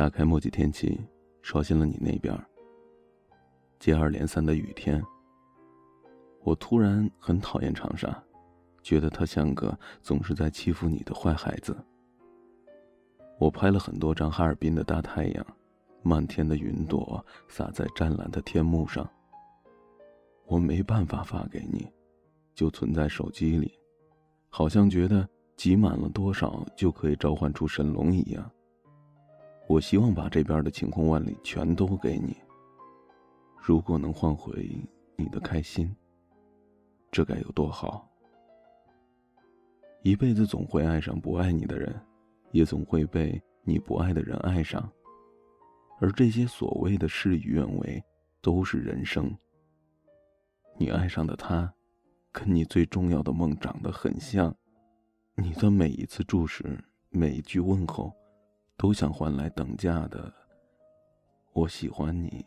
打开墨迹天气，刷新了你那边。接二连三的雨天，我突然很讨厌长沙，觉得他像个总是在欺负你的坏孩子。我拍了很多张哈尔滨的大太阳，漫天的云朵洒在湛蓝的天幕上。我没办法发给你，就存在手机里，好像觉得挤满了多少就可以召唤出神龙一样。我希望把这边的晴空万里全都给你。如果能换回你的开心，这该有多好！一辈子总会爱上不爱你的人，也总会被你不爱的人爱上。而这些所谓的事与愿违，都是人生。你爱上的他，跟你最重要的梦长得很像，你的每一次注视，每一句问候。都想换来等价的，我喜欢你。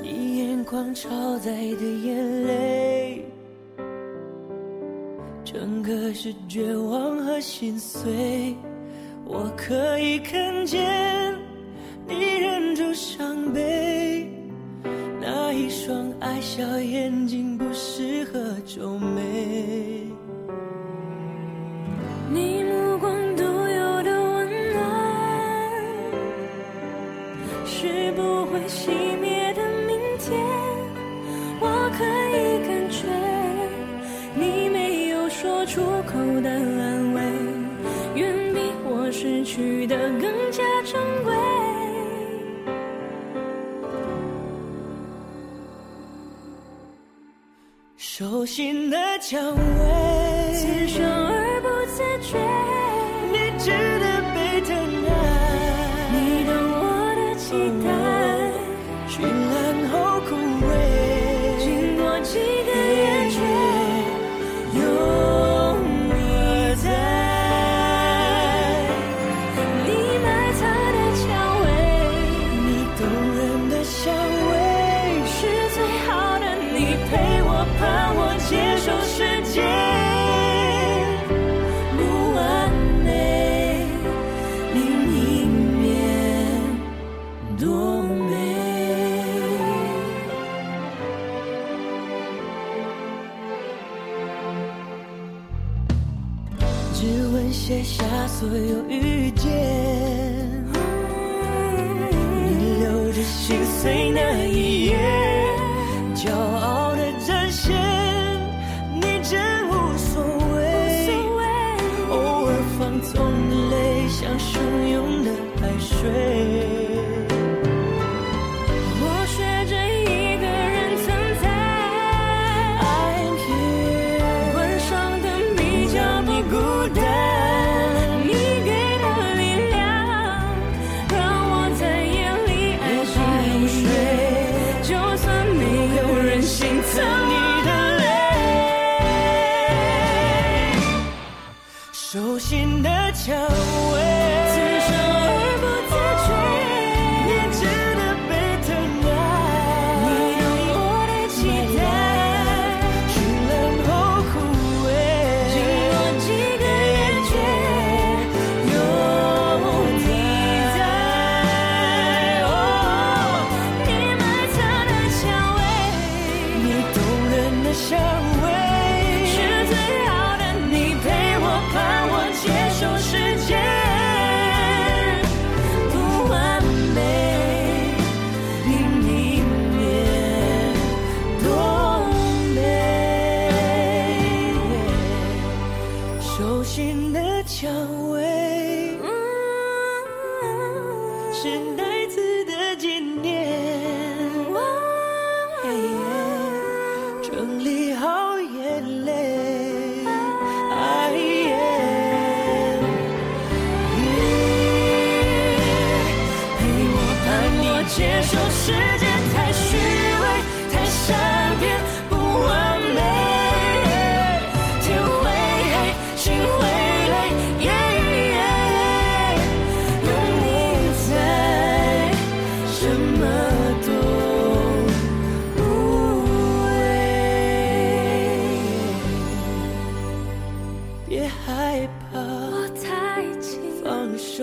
你眼眶超载的眼泪，整个是绝望和心碎。我可以看见你忍住伤悲。小眼睛不适合皱眉，你目光独有的温暖是不会熄灭的明天。我可以感觉你没有说出口的安慰，远比我失去的更加珍贵。心的蔷薇，写下所有遇见，你留着心碎那一页等你的泪手心的蔷世界太虚伪太善变不完美天会黑心会累 yeah 有你在什么都无畏别害怕我太放手。